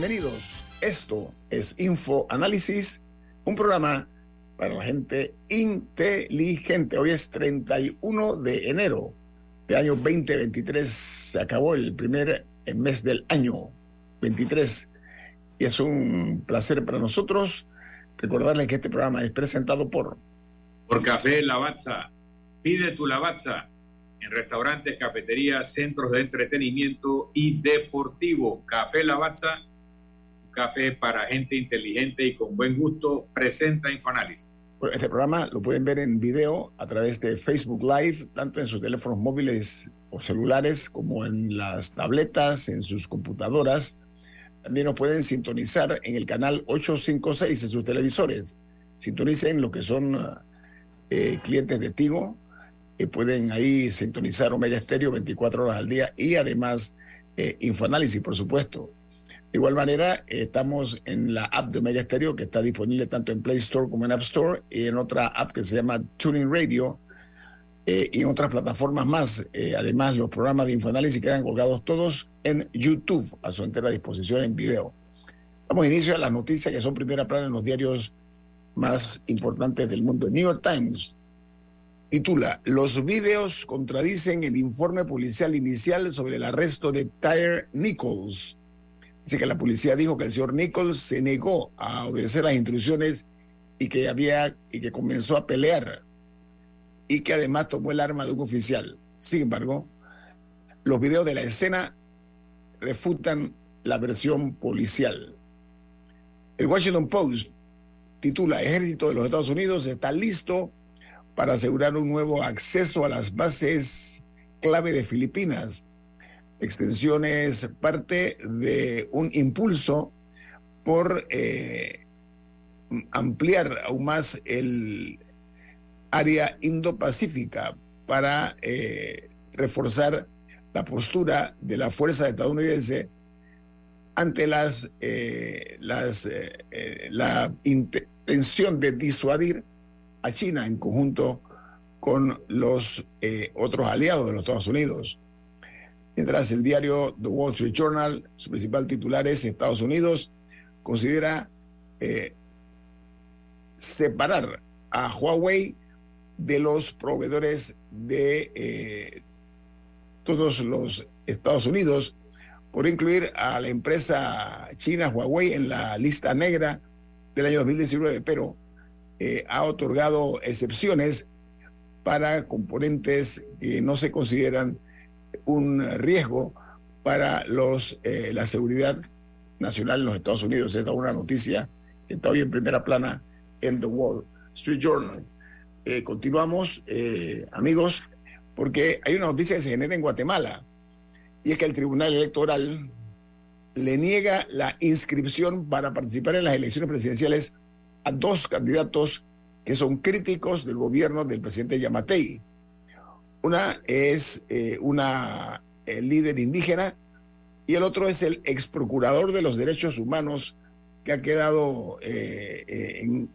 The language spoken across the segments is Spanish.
Bienvenidos. Esto es Info Análisis, un programa para la gente inteligente. Hoy es 31 de enero de año 2023. Se acabó el primer mes del año 23 y es un placer para nosotros recordarles que este programa es presentado por Por Café Lavazza. Pide tu Lavazza en restaurantes, cafeterías, centros de entretenimiento y deportivo. Café Lavazza, café para gente inteligente y con buen gusto, presenta Infoanálisis. Bueno, este programa lo pueden ver en video a través de Facebook Live, tanto en sus teléfonos móviles o celulares como en las tabletas, en sus computadoras. También nos pueden sintonizar en el canal 856 en sus televisores. Sintonicen lo que son eh, clientes de Tigo, que pueden ahí sintonizar Omega Estéreo 24 horas al día y además eh, Infoanálisis, por supuesto. De igual manera, eh, estamos en la app de Omega Stereo que está disponible tanto en Play Store como en App Store y en otra app que se llama Tuning Radio eh, y en otras plataformas más. Eh, además, los programas de Infoanálisis quedan colgados todos en YouTube a su entera disposición en video. Damos inicio a las noticias que son primera plana en los diarios más importantes del mundo. El New York Times titula Los videos contradicen el informe policial inicial sobre el arresto de Tyre Nichols. Dice que la policía dijo que el señor Nichols se negó a obedecer las instrucciones y que había y que comenzó a pelear y que además tomó el arma de un oficial. Sin embargo, los videos de la escena refutan la versión policial. El Washington Post titula Ejército de los Estados Unidos está listo para asegurar un nuevo acceso a las bases clave de Filipinas. Extensión es parte de un impulso por eh, ampliar aún más el área Indo-Pacífica para eh, reforzar la postura de la fuerza estadounidense ante las, eh, las la intención de disuadir a China en conjunto con los otros aliados de los Estados Unidos. Mientras el diario The Wall Street Journal, su principal titular es Estados Unidos, considera eh, separar a Huawei de los proveedores de eh, todos los Estados Unidos por incluir a la empresa china Huawei en la lista negra del año 2019, pero eh, ha otorgado excepciones para componentes que no se consideran un riesgo para los, eh, la seguridad nacional en los Estados Unidos. Esta es una noticia que está hoy en primera plana en The Wall Street Journal. Eh, continuamos, eh, amigos, porque hay una noticia que se genera en Guatemala y es que el Tribunal Electoral le niega la inscripción para participar en las elecciones presidenciales a dos candidatos que son críticos del gobierno del presidente Yamatei. Una es eh, una eh, líder indígena y el otro es el ex procurador de los derechos humanos que ha quedado eh, eh, en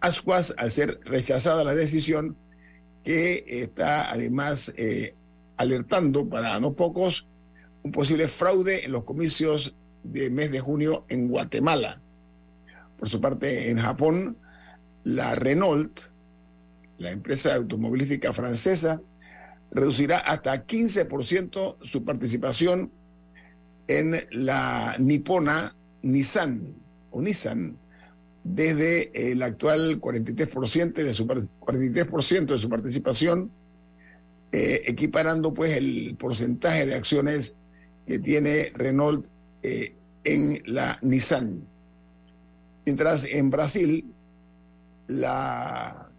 ascuas al ser rechazada la decisión que está además alertando para no pocos un posible fraude en los comicios de mes de junio en Guatemala. Por su parte, en Japón, la Renault, la empresa automovilística francesa, reducirá hasta 15% su participación en la nipona Nissan o Nissan desde el actual 43% de su, 43% de su participación, eh, equiparando pues el porcentaje de acciones que tiene Renault eh, en la Nissan. Mientras en Brasil, la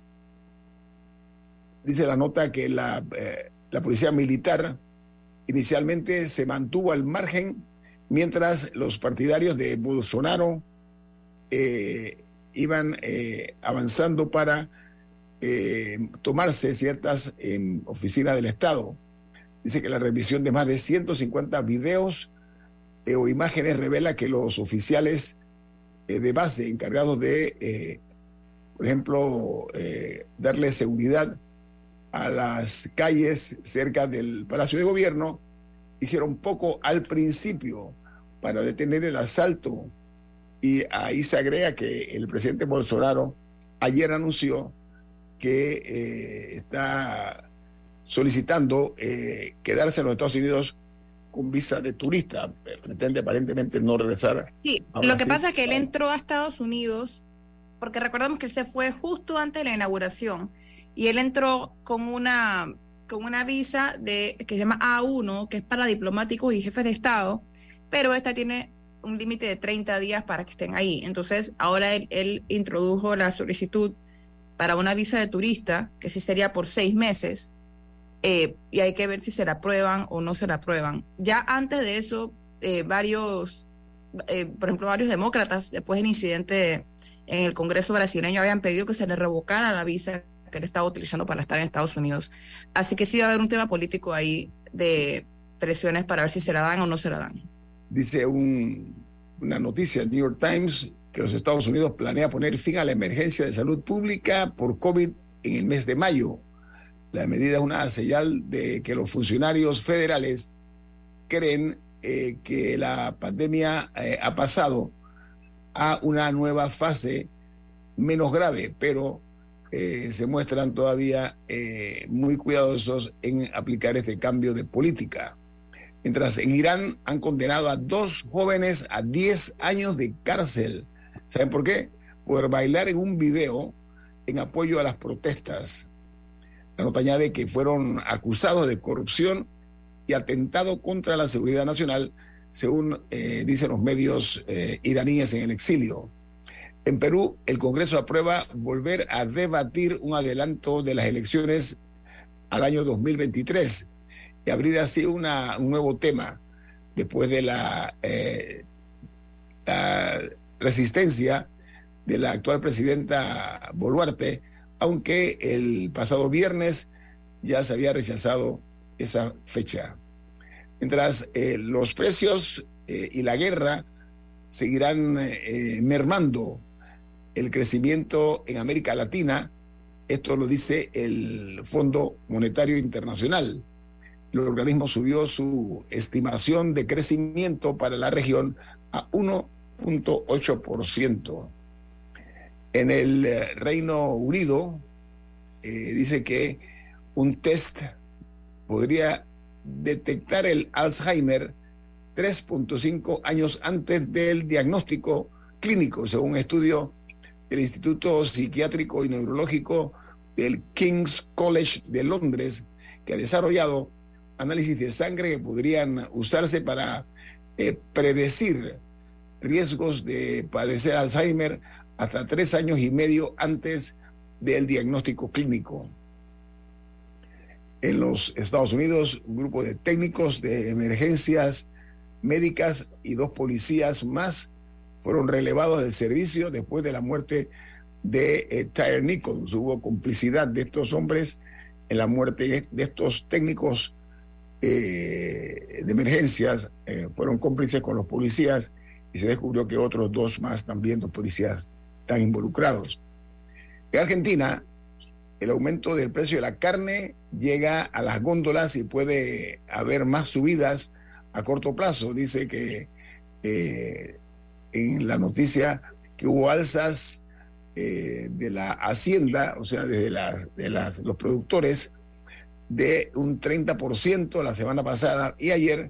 dice la nota que la, eh, la policía militar inicialmente se mantuvo al margen mientras los partidarios de Bolsonaro eh, iban eh, avanzando para tomarse ciertas oficinas del Estado. Dice que la revisión de más de 150 videos o imágenes revela que los oficiales de base encargados de, por ejemplo, darle seguridad a las calles cerca del Palacio de Gobierno, hicieron poco al principio para detener el asalto. Y ahí se agrega que el presidente Bolsonaro ayer anunció que eh, está solicitando eh, quedarse en los Estados Unidos con visa de turista. Pretende aparentemente no regresar. Sí, lo que pasa es que él entró a Estados Unidos porque recordamos que él se fue justo antes de la inauguración y él entró con una, con una visa de, que se llama A1, que es para diplomáticos y jefes de Estado, pero esta tiene un límite de 30 días para que estén ahí. Entonces, ahora él, introdujo la solicitud para una visa de turista, que sí sería por seis meses, eh, y hay que ver si se la aprueban o no se la aprueban. Ya antes de eso, eh, varios, eh, por ejemplo, varios demócratas, después del incidente en el Congreso brasileño, habían pedido que se le revocara la visa que él estaba utilizando para estar en Estados Unidos. Así que sí va a haber un tema político ahí de presiones para ver si se la dan o no se la dan. Dice una noticia New York Times que los Estados Unidos planea poner fin a la emergencia de salud pública por COVID en el mes de mayo. La medida es una señal de que los funcionarios federales creen eh, que la pandemia eh, ha pasado a una nueva fase menos grave, pero eh, se muestran todavía eh, muy cuidadosos en aplicar este cambio de política. Mientras en Irán han condenado a dos jóvenes a 10 años de cárcel. ¿Saben por qué? Por bailar en un video en apoyo a las protestas. La nota añade que fueron acusados de corrupción y atentado contra la seguridad nacional, según eh, dicen los medios iraníes en el exilio. En Perú, el Congreso aprueba volver a debatir un adelanto de las elecciones al año 2023 y abrir así una, un nuevo tema después de la, eh, la resistencia de la actual presidenta Boluarte, aunque el pasado viernes ya se había rechazado esa fecha. Mientras eh, los precios eh, y la guerra seguirán mermando el crecimiento en América Latina, esto lo dice el Fondo Monetario Internacional. El organismo subió su estimación de crecimiento para la región a 1.8%. En el eh, Reino Unido eh, dice que un test podría detectar el Alzheimer 3.5 años antes del diagnóstico clínico, según un estudio el Instituto Psiquiátrico y Neurológico del King's College de Londres, que ha desarrollado análisis de sangre que podrían usarse para eh, predecir riesgos de padecer Alzheimer hasta tres años y medio antes del diagnóstico clínico. En los Estados Unidos, un grupo de técnicos de emergencias médicas y dos policías más fueron relevados del servicio después de la muerte de eh, Tyre Nichols. Hubo complicidad de estos hombres en la muerte de estos técnicos eh, de emergencias. Eh, fueron cómplices con los policías y se descubrió que otros dos más también, dos policías, están involucrados. En Argentina, el aumento del precio de la carne llega a las góndolas y puede haber más subidas a corto plazo. Dice que en la noticia que hubo alzas eh, de la hacienda, o sea, desde las, de las, los productores de un 30% la semana pasada y ayer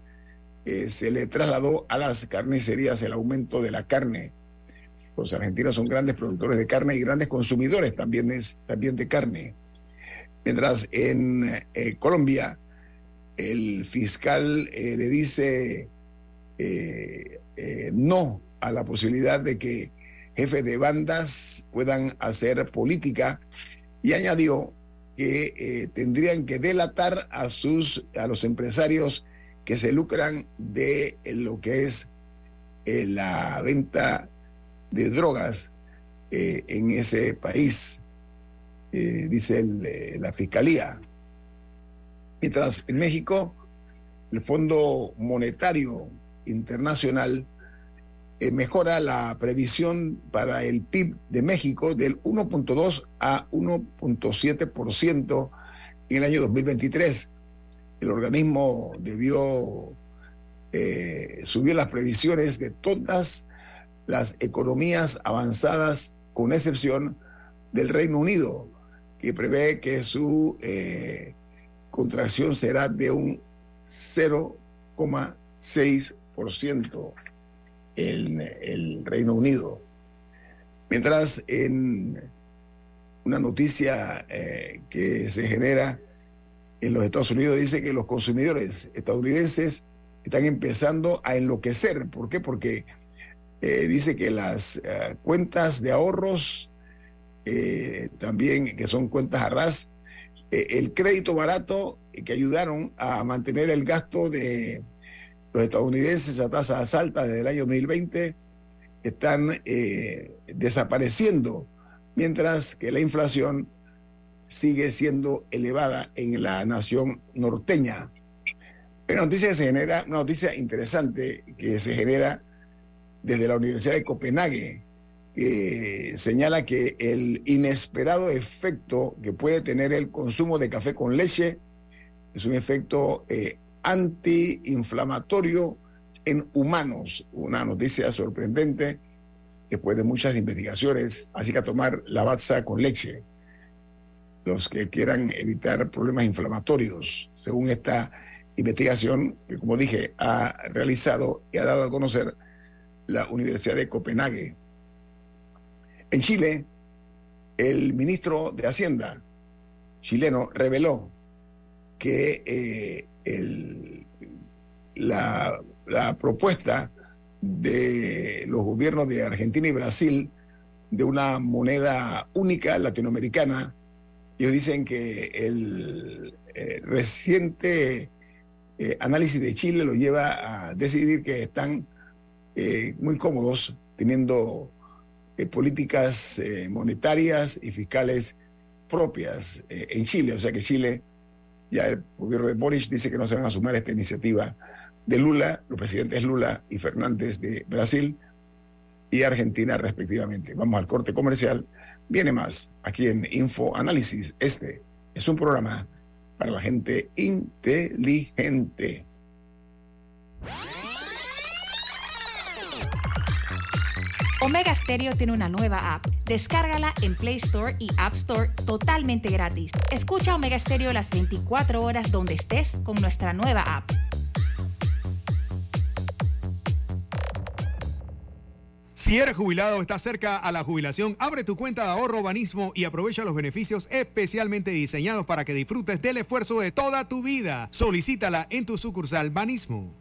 eh, se le trasladó a las carnicerías el aumento de la carne. Los argentinos son grandes productores de carne y grandes consumidores también, es, también de carne. Mientras en eh, Colombia el fiscal le dice no a la posibilidad de que jefes de bandas puedan hacer política y añadió que tendrían que delatar a sus a los empresarios que se lucran de lo que es la venta de drogas eh, en ese país, eh, dice eh, la Fiscalía. Mientras en México, el Fondo Monetario Internacional mejora la previsión para el PIB de México del 1.2 a 1.7% en el año 2023. El organismo debió subir las previsiones de todas las economías avanzadas, con excepción del Reino Unido, que prevé que su eh, contracción será de un 0,6% en el Reino Unido. Mientras en una noticia eh, que se genera en los Estados Unidos dice que los consumidores estadounidenses están empezando a enloquecer. ¿Por qué? Porque eh, dice que las eh, cuentas de ahorros, también que son cuentas a ras, el crédito barato que ayudaron a mantener el gasto de los estadounidenses a tasas altas desde el año 2020, están desapareciendo, mientras que la inflación sigue siendo elevada en la nación norteña. Una noticia que se genera, una noticia interesante que se genera desde la Universidad de Copenhague, que señala que el inesperado efecto que puede tener el consumo de café con leche es un efecto eh, antiinflamatorio en humanos. Una noticia sorprendente después de muchas investigaciones. Así que a tomar la batza con leche. Los que quieran evitar problemas inflamatorios, según esta investigación que, como dije, ha realizado y ha dado a conocer la Universidad de Copenhague. En Chile, el ministro de Hacienda chileno reveló que eh, la, propuesta de los gobiernos de Argentina y Brasil de una moneda única latinoamericana. Ellos dicen que el eh, reciente eh, análisis de Chile lo lleva a decidir que están eh, muy cómodos teniendo políticas monetarias y fiscales propias en Chile. O sea que Chile, ya el gobierno de Boris dice que no se van a sumar a esta iniciativa de Lula, los presidentes Lula y Fernández de Brasil y Argentina respectivamente. Vamos al corte comercial. Viene más aquí en Info Análisis. Este es un programa para la gente inteligente. Omega Stereo tiene una nueva app. Descárgala en Play Store y App Store totalmente gratis. Escucha Omega Stereo las 24 horas donde estés con nuestra nueva app. Si eres jubilado o estás cerca a la jubilación, abre tu cuenta de ahorro Banismo y aprovecha los beneficios especialmente diseñados para que disfrutes del esfuerzo de toda tu vida. Solicítala en tu sucursal Banismo.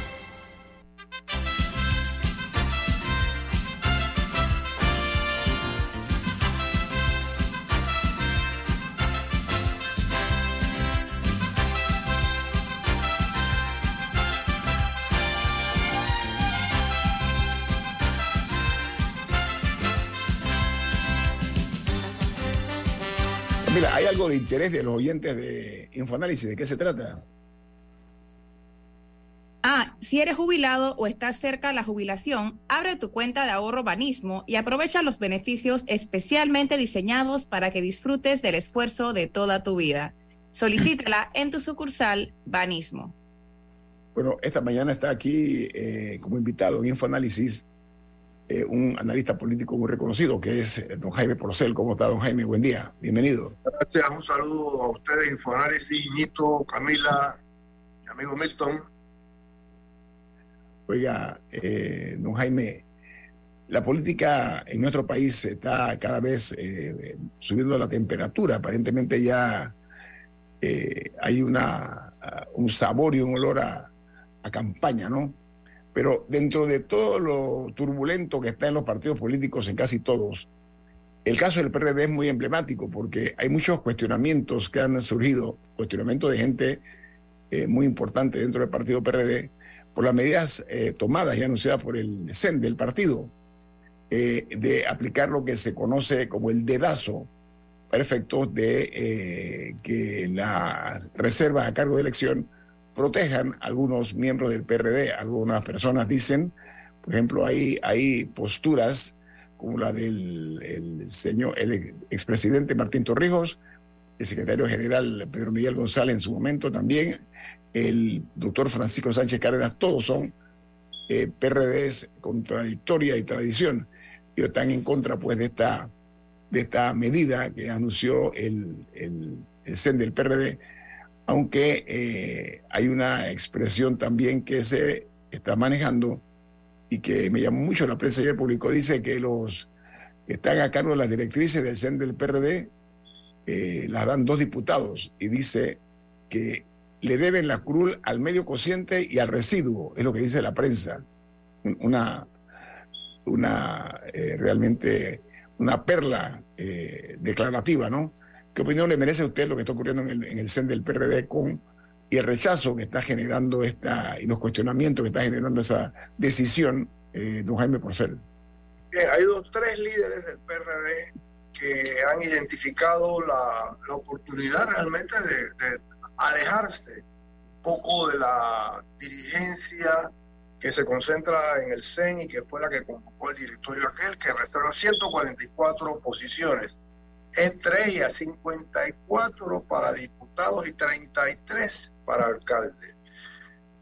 Hay algo de interés de los oyentes de Infoanálisis. ¿De qué se trata? Ah, si eres jubilado o estás cerca de la jubilación, abre tu cuenta de ahorro Banismo y aprovecha los beneficios especialmente diseñados para que disfrutes del esfuerzo de toda tu vida. Solicítala en tu sucursal Banismo. Bueno, esta mañana está aquí eh, como invitado en Infoanálisis eh, un analista político muy reconocido, que es eh, don Jaime Porcel. ¿Cómo está, don Jaime? Buen día, bienvenido. Gracias, un saludo a ustedes, Infoanálisis, Nito, Camila, mi amigo Milton. Oiga, eh, don Jaime, la política en nuestro país está cada vez eh, subiendo la temperatura. Aparentemente ya hay una, un sabor y un olor a, a campaña, ¿no? Pero dentro de todo lo turbulento que está en los partidos políticos, en casi todos, el caso del PRD es muy emblemático porque hay muchos cuestionamientos que han surgido, cuestionamientos de gente eh, muy importante dentro del partido PRD, por las medidas eh, tomadas y anunciadas por el CEN del partido, eh, de aplicar lo que se conoce como el dedazo para efectos de que las reservas a cargo de elección protejan algunos miembros del PRD. Algunas personas dicen, por ejemplo, hay, hay posturas como la del el señor, el expresidente Martín Torrijos, el secretario general Pedro Miguel González en su momento también, el doctor Francisco Sánchez Cárdenas, todos son eh, PRDs contradictoria y tradición. Ellos están en contra pues de esta, de esta medida que anunció el, el, el CEN del PRD, aunque eh, hay una expresión también que se está manejando y que me llamó mucho la prensa ayer publicó, dice que los que están a cargo de las directrices del CEN del PRD eh, las dan dos diputados y dice que le deben la cruz al medio cociente y al residuo, es lo que dice la prensa. Una, una eh, realmente una perla declarativa, ¿no? ¿Qué opinión le merece a usted lo que está ocurriendo en el, en CEN del PRD con y el rechazo que está generando esta y los cuestionamientos que está generando esa decisión, eh, don Jaime Porcel? Bien, hay dos, tres líderes del PRD que han identificado la, la oportunidad realmente de, de, alejarse un poco de la dirigencia que se concentra en el CEN y que fue la que convocó el directorio aquel, que reserva 144 posiciones, entre ellas 54 para diputados y 33 para alcalde.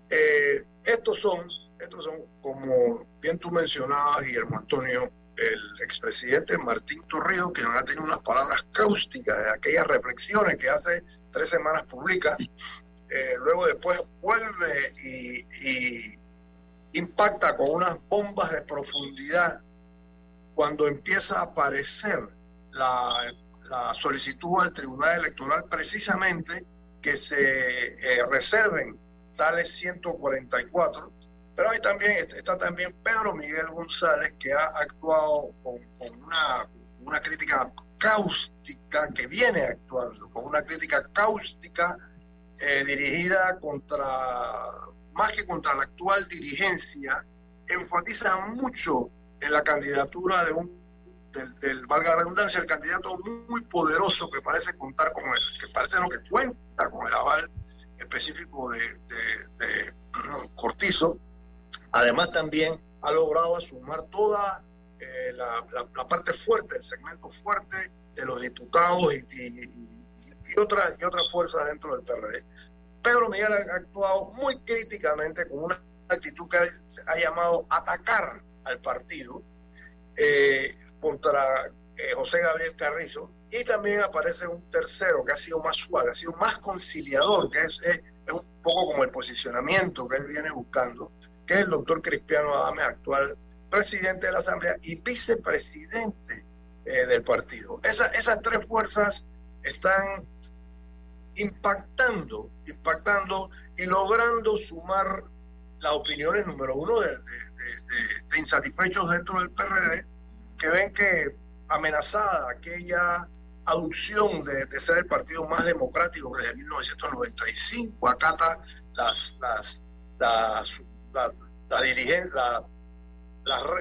Eh, estos son, estos son, como bien tú mencionabas, Guillermo Antonio, el expresidente Martín Torrijos, que ha tenido unas palabras cáusticas de aquellas reflexiones que hace tres semanas publica, eh, luego después vuelve y, y, impacta con unas bombas de profundidad cuando empieza a aparecer la, la solicitud al Tribunal Electoral precisamente que se eh, reserven tales 144 pero ahí también está también Pedro Miguel González, que ha actuado con, con una, una, crítica cáustica, que viene actuando con una crítica cáustica eh, dirigida contra, más que contra la actual dirigencia, enfatiza mucho en la candidatura de un, del, del valga la redundancia, el candidato muy poderoso que parece contar con él, que parece lo que cuenta con el aval específico de, de, de Cortizo, Además, también ha logrado sumar toda eh, la, la, la, parte fuerte, el segmento fuerte de los diputados y, y, y, y otras fuerzas dentro del PRD. Pedro Miguel ha actuado muy críticamente con una actitud que ha llamado atacar al partido eh, contra eh, José Gabriel Carrizo y también aparece un tercero que ha sido más suave, ha sido más conciliador, que es, un poco como el posicionamiento que él viene buscando que es el doctor Cristiano Adame, actual presidente de la Asamblea y vicepresidente eh, del partido. Esa, esas tres fuerzas están impactando, impactando y logrando sumar las opiniones, número uno, de, de, insatisfechos dentro del PRD, que ven que amenazada aquella aducción de, ser el partido más democrático desde 1995, acata las, las, las la, la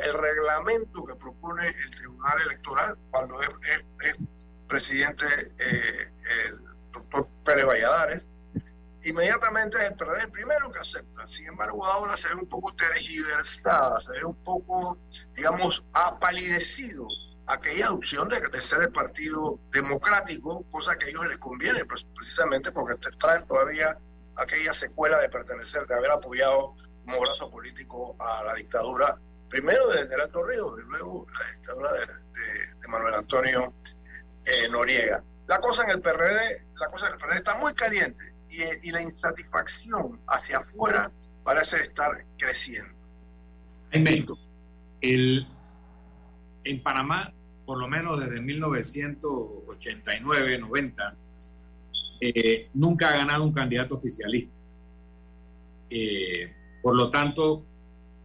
el reglamento que propone el Tribunal Electoral cuando es presidente eh, el doctor Pérez Valladares, inmediatamente es el PRD el primero que acepta. Sin embargo, ahora se ve un poco tergiversada, se ve un poco, digamos, apalidecido aquella adopción de, de ser el partido democrático, cosa que a ellos les conviene, pues, precisamente porque traen todavía aquella secuela de pertenecer, de haber apoyado como brazo político a la dictadura primero de, de Alto Río y luego la dictadura de, de- de Manuel Antonio eh, Noriega. La cosa en el PRD, la cosa en el PRD está muy caliente y, y la insatisfacción hacia afuera parece estar creciendo. Jaime, el, en Panamá, por lo menos desde 1989-90, eh, nunca ha ganado un candidato oficialista. Eh, por lo tanto,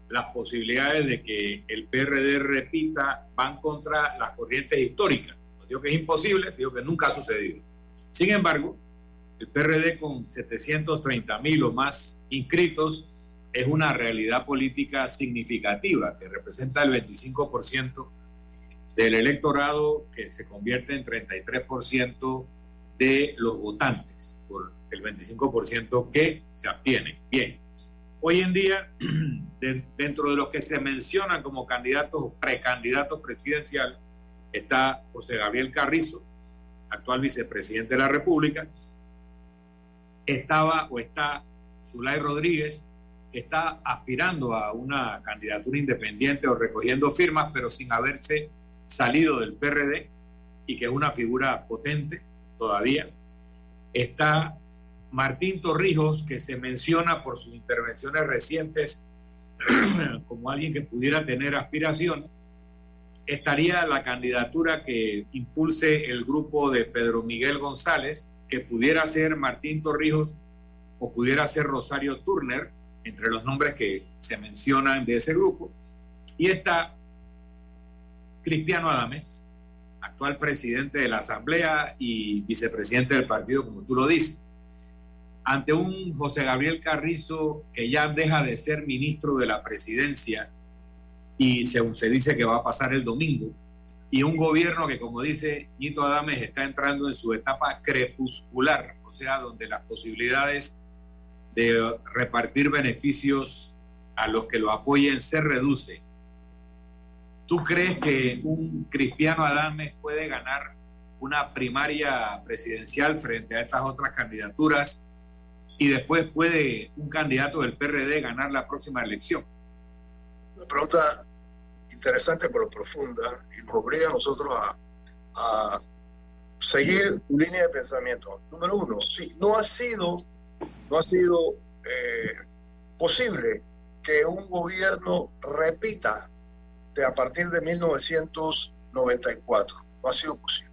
las posibilidades de que el PRD repita van contra las corrientes históricas. No digo que es imposible, digo que nunca ha sucedido. Sin embargo, el PRD con 730 mil o más inscritos es una realidad política significativa que representa el 25% del electorado que se convierte en 33% de los votantes, por el 25% que se abstiene. Bien, hoy en día, de- dentro de los que se mencionan como candidatos o precandidatos presidenciales, está José Gabriel Carrizo, actual vicepresidente de la República, estaba o está Zulay Rodríguez, está aspirando a una candidatura independiente o recogiendo firmas, pero sin haberse salido del PRD y que es una figura potente todavía. Está Martín Torrijos, que se menciona por sus intervenciones recientes como alguien que pudiera tener aspiraciones. Estaría la candidatura que impulse el grupo de Pedro Miguel González, pudiera ser Martín Torrijos o pudiera ser Rosario Turner, entre los nombres que se mencionan de ese grupo. Y está Cristiano Adames, actual presidente de la Asamblea y vicepresidente del partido, como tú lo dices. Ante un José Gabriel Carrizo que ya deja de ser ministro de la presidencia y según se dice que va a pasar el domingo, y un gobierno que, como dice Nito Adames, está entrando en su etapa crepuscular, o sea, donde las posibilidades de repartir beneficios a los que lo apoyen se reduce. ¿Tú crees que un Cristiano Adames puede ganar una primaria presidencial frente a estas otras candidaturas y después puede un candidato del PRD ganar la próxima elección? Una pregunta interesante pero profunda y nos obliga a nosotros a, seguir tu línea de pensamiento. Número uno, sí, no ha sido, no ha sido eh, posible que un gobierno repita de a partir de 1994. No ha sido posible.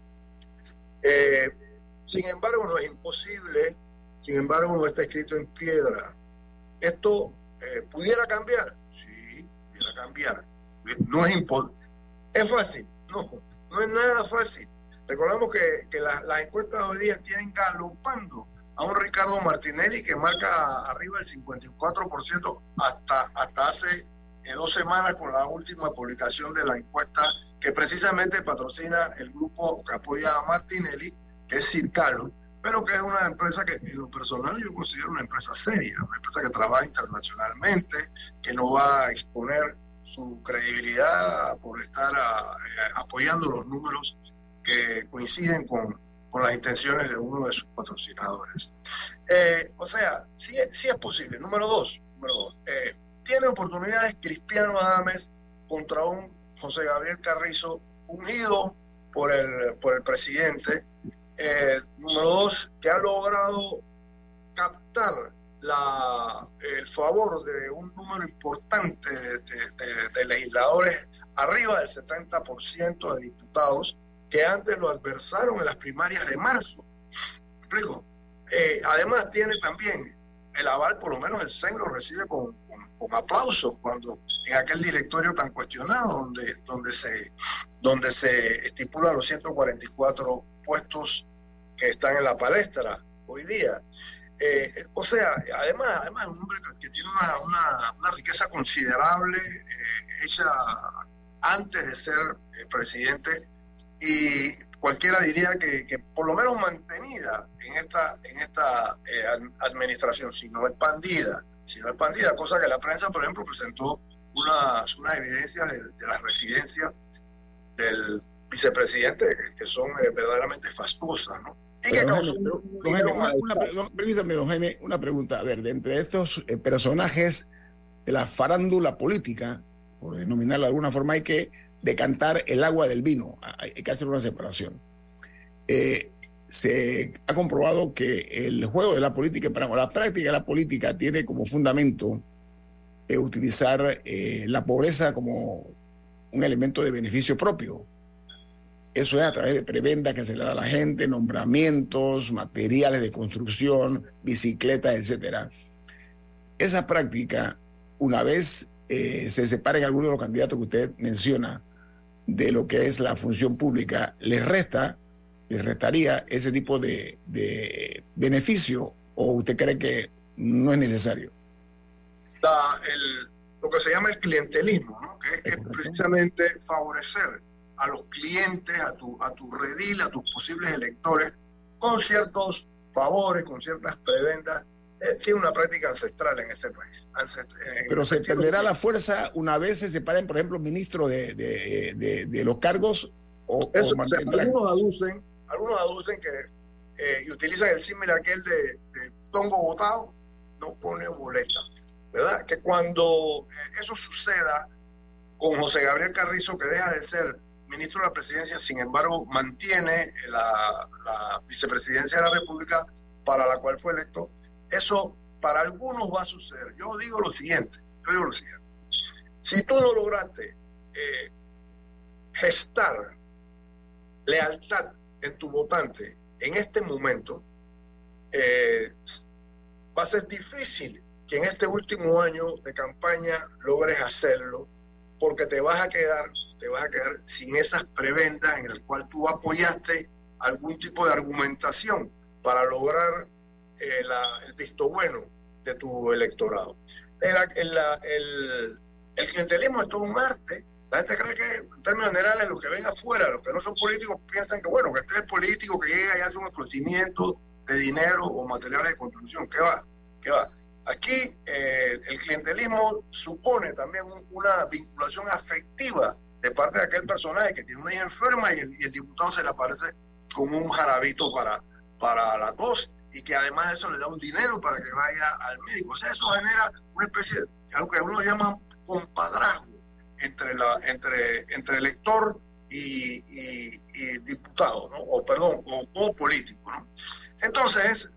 Eh, sin embargo, no es imposible, sin embargo, no está escrito en piedra. Esto eh, pudiera cambiar, sí, pudiera cambiar. No es imposible. ¿Es fácil? No, no es nada fácil. Recordamos que, que la- las encuestas de hoy día tienen galopando a un Ricardo Martinelli que marca arriba del 54% hasta, hasta hace eh, dos semanas con la última publicación de la encuesta que precisamente patrocina el grupo que apoya a Martinelli, que es Circalo, pero que es una empresa que en lo personal yo considero una empresa seria, una empresa que trabaja internacionalmente, que no va a exponer su credibilidad por estar a- eh, apoyando los números que coinciden con, las intenciones de uno de sus patrocinadores. Eh, o sea, sí, sí es posible. Número dos, eh, tiene oportunidades Cristiano Adames contra un José Gabriel Carrizo ungido por el, por el presidente. Número dos, que ha logrado captar la, el favor de un número importante de, legisladores, arriba del 70% de diputados, que antes lo adversaron en las primarias de marzo. Eh, además tiene también el aval, por lo menos el CEN lo recibe con, con, aplausos cuando en aquel directorio tan cuestionado donde, donde, se, donde se estipulan los 144 puestos que están en la palestra hoy día. Eh, o sea, además, además es un hombre que, tiene una, una, riqueza considerable eh, hecha antes de ser eh, presidente y cualquiera diría que, que por lo menos mantenida en esta, en esta eh, ad- administración, si no expandida, si no expandida, cosa que la prensa, por ejemplo, presentó unas, unas evidencias de, de las residencias del vicepresidente que, son verdaderamente fastuosas, ¿no? Pero, don Jaime, pero, don Jaime, una, una don- permítame, don Jaime, una pregunta. A ver, de entre estos eh, personajes de la farándula política, por denominarlo de alguna forma, hay que decantar el agua del vino, hay que hacer una separación. Eh, se ha comprobado que el juego de la política Panamá, la práctica de la política tiene como fundamento eh, utilizar eh, la pobreza como un elemento de beneficio propio. Eso es a través de prebendas que se le da a la gente, nombramientos, materiales de construcción, bicicletas, etcétera. Esa práctica, una vez eh, se separen algunos de los candidatos que usted menciona de lo que es la función pública, les resta, les restaría ese tipo de, de beneficio o usted cree que no es necesario? el, lo que se llama el clientelismo, ¿no? que es, precisamente favorecer a los clientes, a tu, a tu redil, a tus posibles electores, con ciertos favores, con ciertas preventas eh, tiene una práctica ancestral en ese país. Pero se perderá la fuerza una vez se separen, por ejemplo, ministros de, de, de, los cargos o, Eso, algunos aducen, algunos aducen que eh, y utilizan el símil aquel de, tongo votado, no pone boleta. ¿Verdad? Que cuando eh, eso suceda con José Gabriel Carrizo, que deja de ser ministro de la presidencia, sin embargo, mantiene la, vicepresidencia de la República para la cual fue electo, eso para algunos va a suceder. Yo digo lo siguiente, yo digo lo siguiente. Si tú no lograste eh, gestar lealtad en tu votante en este momento, eh, va a ser difícil que en este último año de campaña logres hacerlo, porque te vas a quedar, te vas a quedar sin esas preventas en las cuales tú apoyaste algún tipo de argumentación para lograr eh, el visto bueno de tu electorado. El, el, el, clientelismo es todo un arte. La gente cree que, en términos generales, los que ven afuera, los que no son políticos, piensan que, bueno, que este es político que llega y hace un ofrecimiento de dinero o materiales de construcción. ¿Qué va? ¿Qué va? Aquí eh, el clientelismo supone también una vinculación afectiva de parte de aquel personaje que tiene una hija enferma y el, y diputado se le aparece como un jarabito para, para la tos y que además eso le da un dinero para que vaya al médico. O sea, eso genera una especie de algo que uno llama compadrazgo entre, la, entre, entre elector y, diputado, ¿no? o perdón, o, político. Entonces,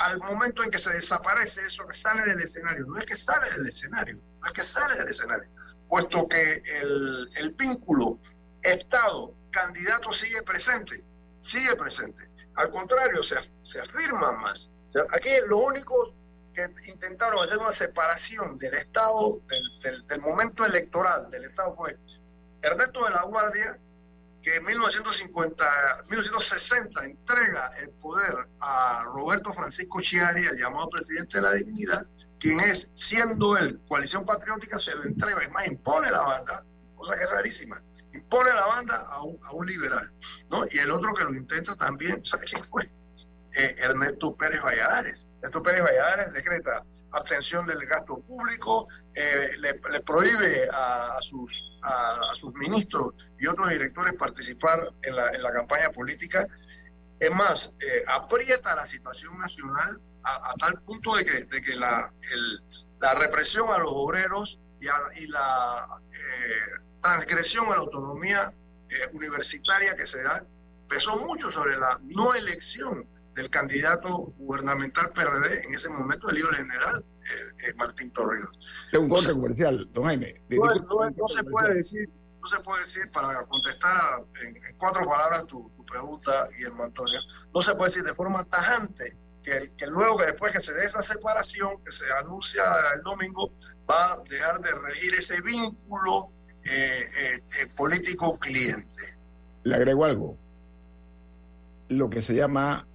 al momento en que se desaparece eso que sale del escenario, no es que sale del escenario, no es que sale del escenario, puesto que el, el vínculo Estado-candidato sigue presente, sigue presente. Al contrario, se, se afirma más. aquí lo único que intentaron hacer una separación del Estado, del, del, momento electoral del Estado fue Ernesto de la Guardia, que en 1950, 1960 entrega el poder a Roberto Francisco Chiari, el llamado presidente de la dignidad, quien es, siendo él coalición patriótica, se lo entrega, es más, impone la banda, cosa que es rarísima impone la banda a un, a un liberal, ¿no? Y el otro que lo intenta también, ¿sabe quién fue? Eh, Ernesto Pérez Valladares. Ernesto Pérez Valladares decreta abstención del gasto público, eh, le, prohíbe a, sus, a, sus ministros y otros directores participar en la, en la campaña política. Es más, eh, aprieta la situación nacional a, tal punto de que, de que la, el, la represión a los obreros y, y la transgresión a la autonomía eh, universitaria que se da pesó mucho sobre la no elección del candidato gubernamental PRD en ese momento, el líder general, eh, eh, Martín Torrijos. Es un corte comercial, don Jaime. No, se puede decir, no se puede decir, para contestar en, cuatro palabras tu, pregunta, Guillermo Antonio, no se puede decir de forma tajante que, luego que después que se dé esa separación, que se anuncia el domingo, va a dejar de regir ese vínculo eh, eh, eh, político cliente. Le agrego algo. Lo que se llama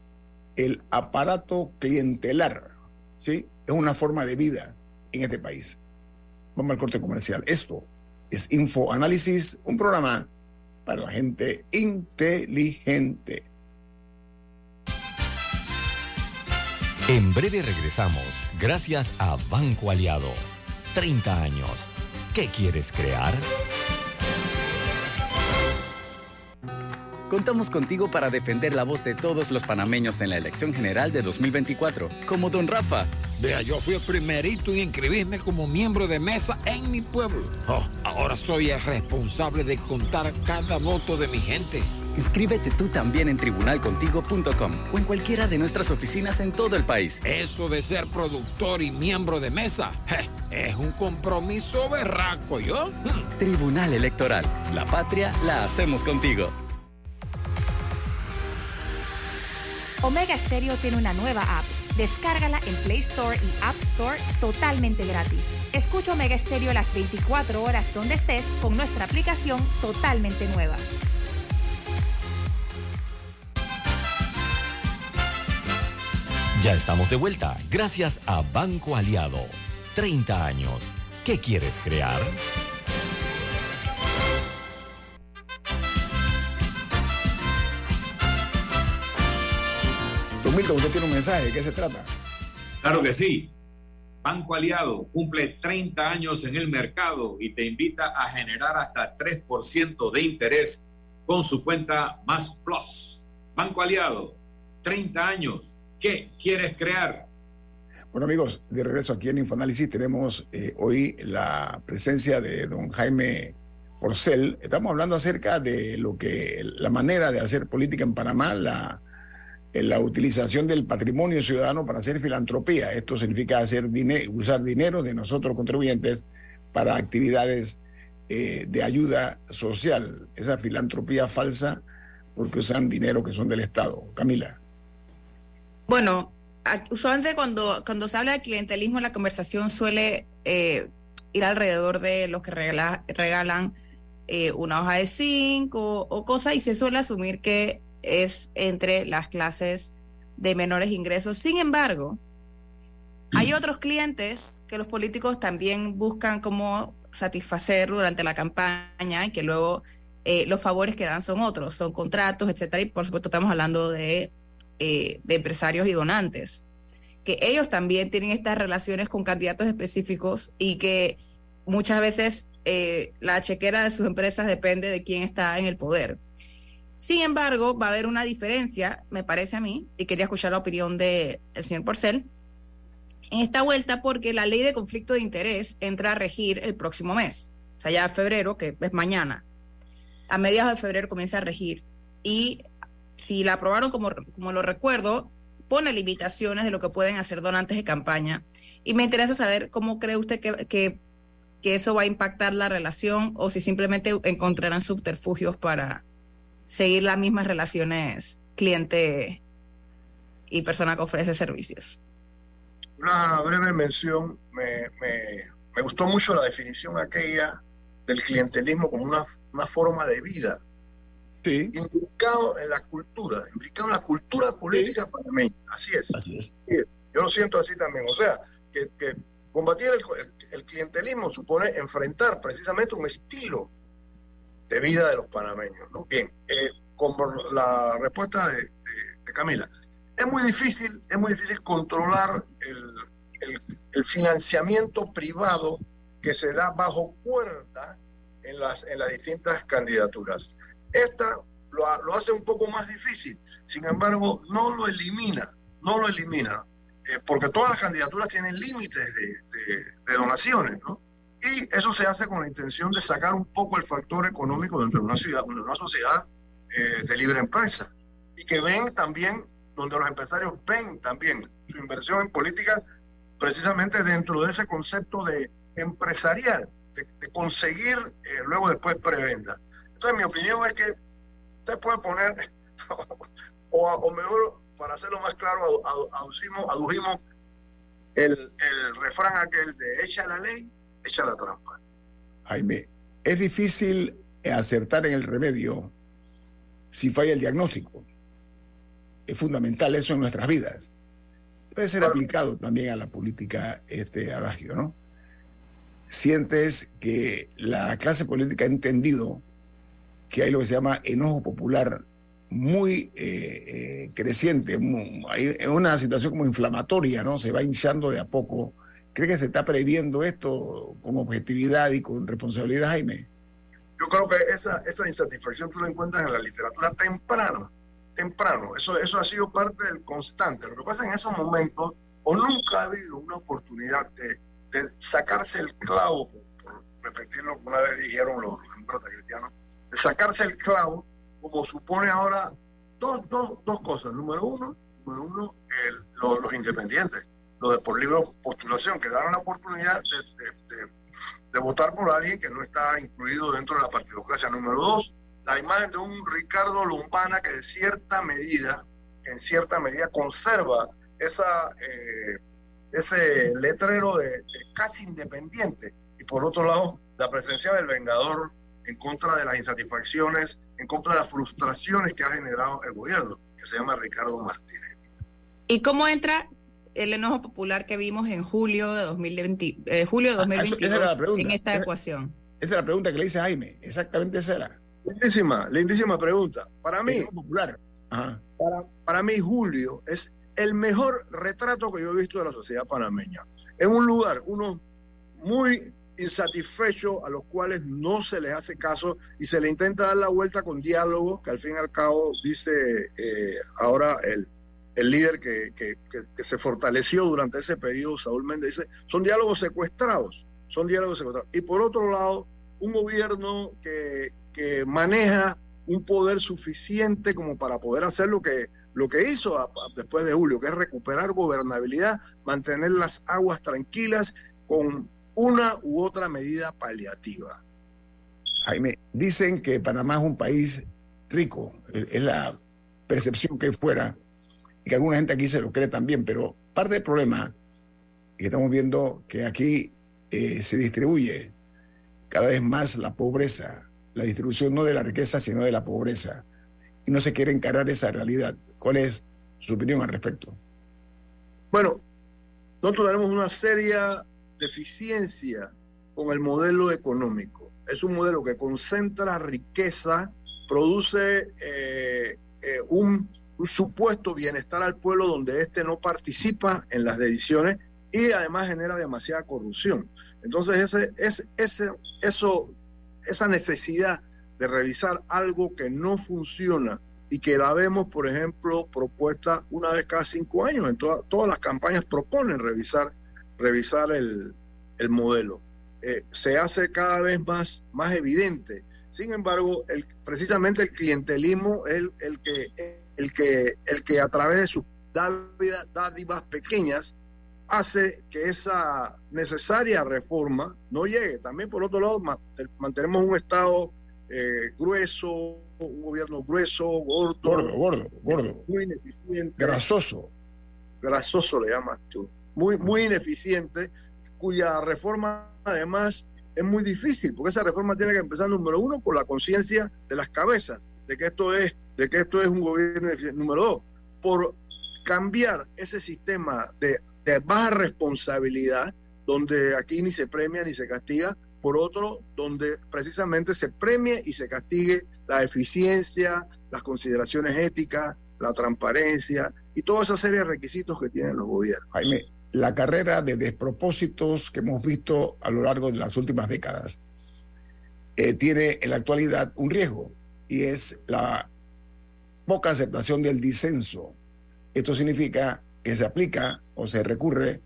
el aparato clientelar, ¿sí? Es una forma de vida en este país. Vamos al corte comercial. Esto es Info Análisis, un programa para la gente inteligente. En breve regresamos, gracias a Banco Aliado. 30 años ¿Qué quieres crear? Contamos contigo para defender la voz de todos los panameños en la elección general de 2024, como Don Rafa Vea, yo fui el primerito en inscribirme como miembro de mesa en mi pueblo. Oh, ahora soy el responsable de contar cada voto de mi gente. Inscríbete tú también en tribunalcontigo.com o en cualquiera de nuestras oficinas en todo el país. Eso de ser productor y miembro de mesa je, es un compromiso berraco, ¿yo? Hmm. Tribunal Electoral. La patria la hacemos contigo. Omega Stereo tiene una nueva app. Descárgala en Play Store y App Store totalmente gratis. Escucha Omega Stereo las 24 horas donde estés con nuestra aplicación totalmente nueva. Ya estamos de vuelta, gracias a Banco Aliado. 30 años. ¿Qué quieres crear? Don Milton, usted tiene un mensaje, ¿de qué se trata? Claro que sí. Banco Aliado cumple 30 años en el mercado y te invita a generar hasta 3% de interés con su cuenta Más Plus. Banco Aliado, 30 años. ¿Qué quieres crear? Bueno amigos, de regreso aquí en Infoanálisis tenemos eh, hoy la presencia de don Jaime Porcel. Estamos hablando acerca de lo que la manera de hacer política en Panamá, la, eh, la utilización del patrimonio ciudadano para hacer filantropía. Esto significa hacer dinero, usar dinero de nosotros contribuyentes para actividades eh, de ayuda social. Esa filantropía falsa porque usan dinero que son del Estado. Camila. Bueno, usualmente cuando, cuando se habla de clientelismo, la conversación suele eh, ir alrededor de los que regala- regalan eh, una hoja de zinc o, o cosas y se suele asumir que es entre las clases de menores ingresos. Sin embargo, hay otros clientes que los políticos también buscan cómo satisfacer durante la campaña y que luego eh, los favores que dan son otros, son contratos, etcétera. Y por supuesto estamos hablando de, eh, de empresarios y donantes, que ellos también tienen estas relaciones con candidatos específicos y que muchas veces eh, la chequera de sus empresas depende de quién está en el poder. Sin embargo, va a haber una diferencia, me parece a mí, y quería escuchar la opinión del señor Porcel, en esta vuelta porque la ley de conflicto de interés entra a regir el próximo mes, o sea, ya febrero, que es mañana. A mediados de febrero comienza a regir y si la aprobaron como, como lo recuerdo, pone limitaciones de lo que pueden hacer donantes de campaña. Y me interesa saber cómo cree usted que, que, que eso va a impactar la relación o si simplemente encontrarán subterfugios para seguir las mismas relaciones cliente y persona que ofrece servicios. Una breve mención, me, me, me gustó mucho la definición aquella del clientelismo como una, una forma de vida, Sí, implicado en la cultura, implicado en la cultura política panameña. Así es. así es. Yo lo siento así también. O sea, que, que combatir el, el- el clientelismo supone enfrentar precisamente un estilo de vida de los panameños. ¿no? Bien, eh, como la respuesta de, de- de Camila, es muy difícil, es muy difícil controlar el financiamiento privado que se da bajo cuerda en las, en las distintas candidaturas. Esta lo, ha- lo hace un poco más difícil, sin embargo, no lo elimina, no lo elimina, eh, porque todas las candidaturas tienen límites de, donaciones, ¿no? Y eso se hace con la intención de sacar un poco el factor económico dentro de una ciudad, de una sociedad eh, de libre empresa. Y que ven también, donde los empresarios ven también su inversión en política, precisamente dentro de ese concepto de empresarial, de, de conseguir eh, luego después preventa. Entonces mi opinión es que usted puede poner, o, o mejor, para hacerlo más claro, adu- adu- aducimos, adujimos el, refrán aquel de echa la ley, echa la trampa. Jaime, es difícil acertar en el remedio si falla el diagnóstico. Es fundamental eso en nuestras vidas. Puede ser aplicado también a la política este ¿no? Sientes que la clase política ha entendido que hay lo que se llama enojo popular muy eh, eh, creciente, muy- hay una situación como inflamatoria, ¿no? Se va hinchando de a poco. ¿Cree que se está previendo esto con objetividad y con responsabilidad, Jaime? Yo creo que esa, esa insatisfacción tú la encuentras en la literatura temprano, temprano. Eso, eso ha sido parte del constante. Lo que pasa en esos momentos, o nunca ha habido una oportunidad de, de sacarse el clavo, por, por repetir lo que una vez dijeron los demócratas cristianos, sacarse el clavo, como supone ahora dos, dos, dos cosas. Número uno, número uno el- los, independientes, los de por libre postulación, que dan la oportunidad de, votar por alguien que no está incluido dentro de la partidocracia. Número dos, la imagen de un Ricardo Lombana que de cierta medida, en cierta medida conserva esa, eh, ese letrero de casi independiente. Y por otro lado, la presencia del Vengador en contra de las insatisfacciones, en contra de las frustraciones que ha generado el gobierno, que se llama Ricardo Martínez. ¿Y cómo entra el enojo popular que vimos en julio de 2020, eh, julio de Ah, eso- 2022 esa era la pregunta. en esta Esa- ecuación? Esa es la pregunta que le hice a Jaime. Exactamente esa era. Lindísima, lindísima pregunta. Para mí, popular. Ajá. para, para mí Julio es el mejor retrato que yo he visto de la sociedad panameña. En un lugar, unos muy insatisfechos a los cuales no se les hace caso y se le intenta dar la vuelta con diálogo, que al fin y al cabo dice eh, ahora el, el líder que, que- que- se fortaleció durante ese periodo, Saúl Méndez, dice, son diálogos secuestrados, son diálogos secuestrados. Y por otro lado, un gobierno que, maneja un poder suficiente como para poder hacer lo que, lo que hizo después de julio, que es recuperar gobernabilidad, mantener las aguas tranquilas con una u otra medida paliativa. Jaime, dicen que Panamá es un país rico. Es la percepción que fuera. Y que alguna gente aquí se lo cree también. Pero parte del problema es que estamos viendo que aquí eh, se distribuye cada vez más la pobreza. La distribución no de la riqueza, sino de la pobreza. Y no se quiere encarar esa realidad. ¿Cuál es su opinión al respecto? Bueno, nosotros tenemos una seria deficiencia con el modelo económico. Es un modelo que concentra riqueza, produce eh, eh, un, supuesto bienestar al pueblo donde éste no participa en las decisiones y además genera demasiada corrupción. Entonces, ese, ese, ese, eso, esa necesidad de revisar algo que no funciona y que la vemos, por ejemplo, propuesta una vez cada cinco años. En toda- todas las campañas proponen revisar, revisar el, el modelo. Eh, se hace cada vez más, más evidente. Sin embargo, el, precisamente el clientelismo es el, el que, el, que, el que a través de sus dádivas, dádivas pequeñas hace que esa necesaria reforma no llegue. También, por otro lado, ma- mantenemos un Estado eh, grueso, un gobierno grueso, gordo, Gordo, gordo, gordo. muy ineficiente. Grasoso. Grasoso le llamas tú. Muy, muy ineficiente, cuya reforma además es muy difícil, porque esa reforma tiene que empezar, número uno, por la conciencia de las cabezas, de que esto es, de que esto es un gobierno ineficiente. Número dos, por cambiar ese sistema de, de baja responsabilidad, donde aquí ni se premia ni se castiga, por otro, donde precisamente se premie y se castigue la eficiencia, las consideraciones éticas, la transparencia y toda esa serie de requisitos que tienen los gobiernos. Jaime, la carrera de despropósitos que hemos visto a lo largo de las últimas décadas eh, tiene en la actualidad un riesgo y es la poca aceptación del disenso. Esto significa que se aplica o se recurre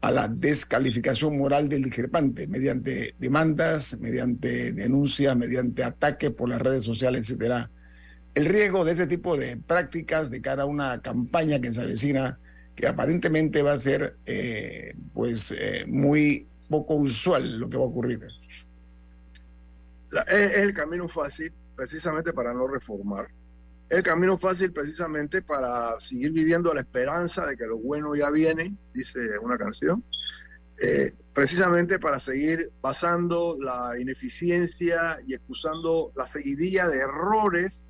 a la descalificación moral del discrepante mediante demandas, mediante denuncias, mediante ataques por las redes sociales, etcétera. El riesgo de este tipo de prácticas de cara a una campaña que se avecina, que aparentemente va a ser eh, pues eh, muy poco usual lo que va a ocurrir. La- es, el camino fácil precisamente para no reformar. El camino fácil precisamente para seguir viviendo la esperanza de que lo bueno ya viene, dice una canción. Eh, precisamente para seguir basando la ineficiencia y excusando la seguidilla de errores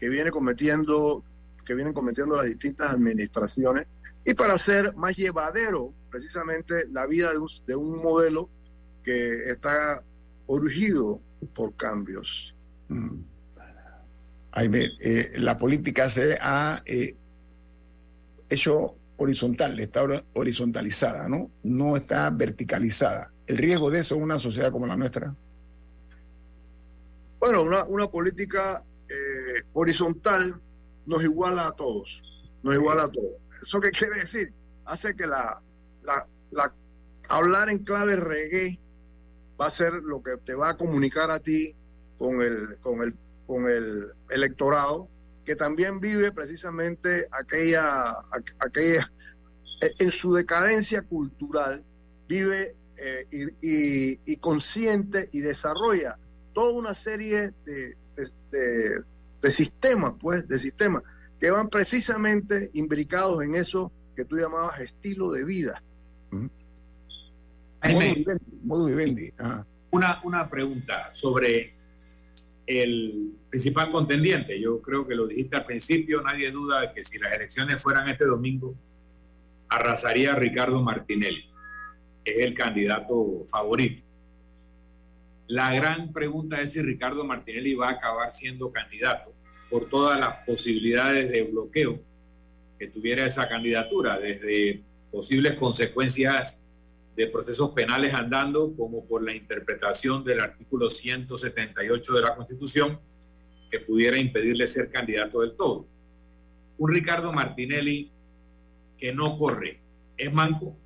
que viene cometiendo que vienen cometiendo las distintas administraciones y para hacer más llevadero precisamente la vida de un, de un modelo que está urgido por cambios. Mm. Jaime, eh, la política se ha eh, hecho horizontal, está hor- horizontalizada, ¿no? No está verticalizada. El riesgo de eso en una sociedad como la nuestra. Bueno, una, una política eh, horizontal nos iguala a todos, nos iguala a todos. ¿Eso qué quiere decir? hace que la, la, la hablar en clave reggae va a ser lo que te va a comunicar a ti con el, con el, con el electorado, que también vive precisamente aquella, aquella en su decadencia cultural, vive eh, y, y, consciente y desarrolla toda una serie de, de, de, sistemas, pues, de sistemas que van precisamente imbricados en eso que tú llamabas estilo de vida. modo vivendi, Una, una pregunta sobre el principal contendiente. Yo creo que lo dijiste al principio, nadie duda de que si las elecciones fueran este domingo, arrasaría a Ricardo Martinelli. Es el candidato favorito. La gran pregunta es si Ricardo Martinelli va a acabar siendo candidato por todas las posibilidades de bloqueo que tuviera esa candidatura, desde posibles consecuencias de procesos penales andando, como por la interpretación del artículo 178 de la Constitución, que pudiera impedirle ser candidato del todo. Un Ricardo Martinelli que no corre, ¿es manco?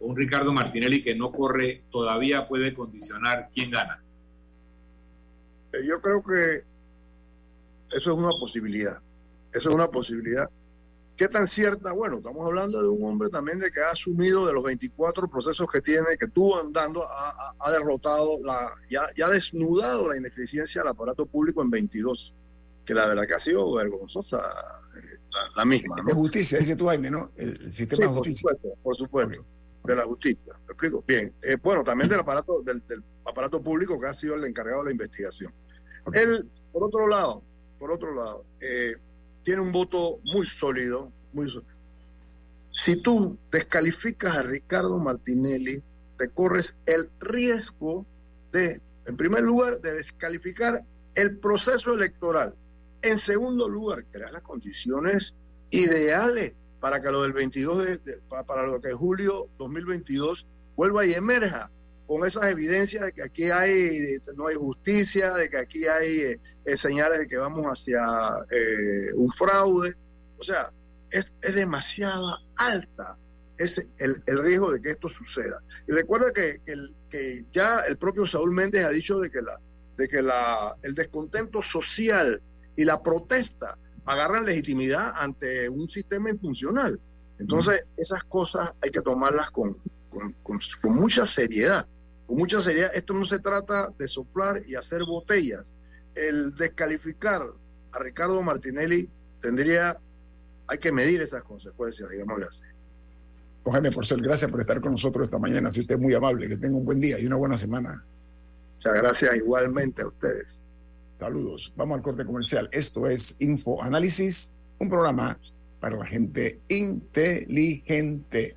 ¿O un Ricardo Martinelli que no corre todavía puede condicionar quién gana? Yo creo que eso es una posibilidad. Eso es una posibilidad. ¿Qué tan cierta? Bueno, estamos hablando de un hombre también de que ha asumido de los 24 procesos que tiene, que tuvo andando, ha, derrotado, la, ya, ya ha desnudado la ineficiencia del aparato público en 22, que la verdad que ha sido vergonzosa eh, la, misma. De justicia, dice tú, Jaime, ¿no? El sistema de justicia. Por supuesto, por supuesto. De la justicia. ¿Me explico? Bien. Eh, bueno, también del aparato, del, aparato público que ha sido el encargado de la investigación. Él, por otro lado, por otro lado, eh, tiene un voto muy sólido, muy sólido. Si tú descalificas a Ricardo Martinelli, te corres el riesgo de, en primer lugar, de descalificar el proceso electoral. En segundo lugar, crear las condiciones ideales para que lo del 22 de, para, lo que julio 2022 vuelva y emerja con esas evidencias de que aquí hay no hay justicia, de que aquí hay eh, eh, señales de que vamos hacia eh, un fraude. O sea, es, es demasiado alta ese, el, el, riesgo de que esto suceda. Y recuerda que, el, que ya el propio Saúl Méndez ha dicho de que, la, de que la, el descontento social y la protesta agarran legitimidad ante un sistema infuncional. Entonces, esas cosas hay que tomarlas con, con, con, con mucha seriedad. Con mucha seriedad, esto no se trata de soplar y hacer botellas el descalificar a Ricardo Martinelli tendría, hay que medir esas consecuencias, digámosle así. Jaime Porcel, gracias por estar con nosotros esta mañana. Si usted es muy amable, que tenga un buen día y una buena semana. Muchas gracias igualmente a ustedes. Saludos. Vamos al corte comercial. Esto es Info Análisis, un programa para la gente inteligente.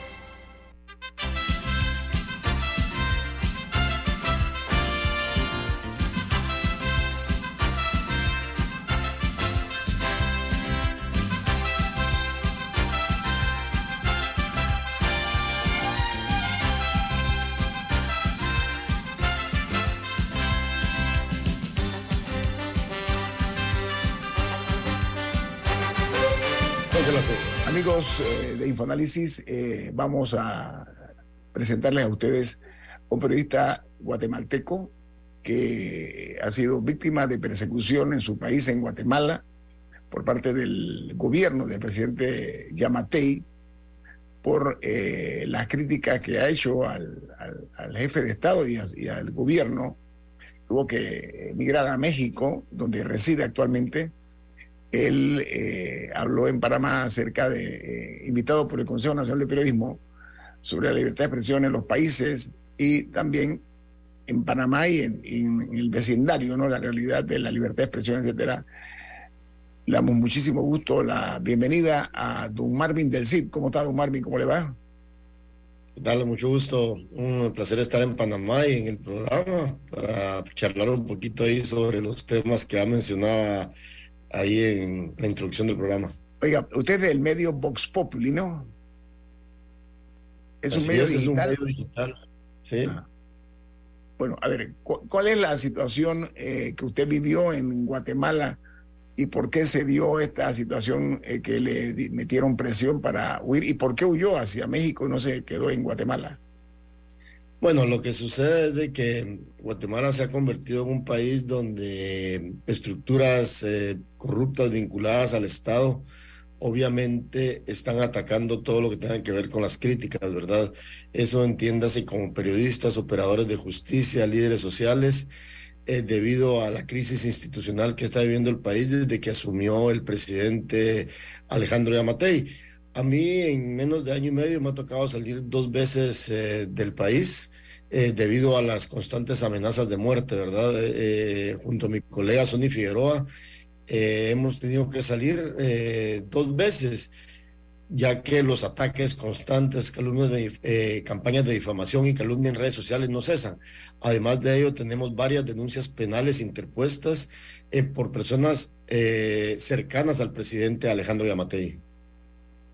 Amigos eh, de Infoanálisis, eh, vamos a presentarles a ustedes un periodista guatemalteco que ha sido víctima de persecución en su país, en Guatemala, por parte del gobierno del presidente Yamatei, por eh, las críticas que ha hecho al, jefe de Estado y, y al gobierno. Tuvo que emigrar a México, donde reside actualmente. Él eh, habló en Panamá acerca de, eh, invitado por el Consejo Nacional de Periodismo, sobre la libertad de expresión en los países y también en Panamá y en, en el vecindario, ¿no? La realidad de la libertad de expresión, etcétera. Le damos muchísimo gusto la bienvenida a don Marvin del CID. ¿Cómo está, don Marvin? ¿Cómo le va? Dale, mucho gusto. Un placer estar en Panamá y en el programa para charlar un poquito ahí sobre los temas que ha mencionado ahí en la introducción del programa. Oiga, usted es del medio Vox Populi, ¿no? Es un medio es, es un digital. medio digital. Sí. Ah. Bueno, a ver, cu- ¿cuál es la situación eh, que usted vivió en Guatemala y por qué se dio esta situación eh, que le metieron presión para huir y por qué huyó hacia México y no se quedó en Guatemala? Bueno, lo que sucede es de que Guatemala se ha convertido en un país donde estructuras eh, corruptas vinculadas al Estado obviamente están atacando todo lo que tenga que ver con las críticas, ¿verdad? Eso entiéndase como periodistas, operadores de justicia, líderes sociales, eh, debido a la crisis institucional que está viviendo el país desde que asumió el presidente Alejandro Yamatei. A mí en menos de año y medio me ha tocado salir dos veces eh, del país eh, debido a las constantes amenazas de muerte, ¿verdad? Eh, junto a mi colega Sonny Figueroa, eh, hemos tenido que salir eh, dos veces, ya que los ataques constantes, calumnias de, eh, campañas de difamación y calumnia en redes sociales no cesan. Además de ello, tenemos varias denuncias penales interpuestas eh, por personas eh, cercanas al presidente Alejandro Yamatei.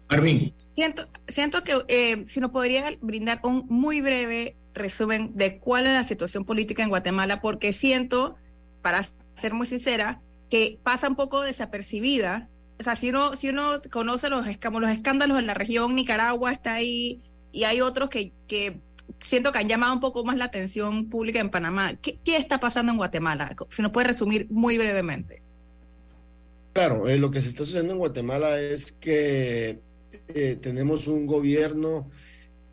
Marvin. Siento, siento que eh, si nos podría brindar un muy breve resumen de cuál es la situación política en Guatemala, porque siento, para ser muy sincera, que pasa un poco desapercibida. O sea, si uno, si uno conoce los, los escándalos en la región, Nicaragua está ahí, y hay otros que, que siento que han llamado un poco más la atención pública en Panamá. ¿Qué, qué está pasando en Guatemala? Si nos puede resumir muy brevemente. Claro, eh, lo que se está sucediendo en Guatemala es que eh, tenemos un gobierno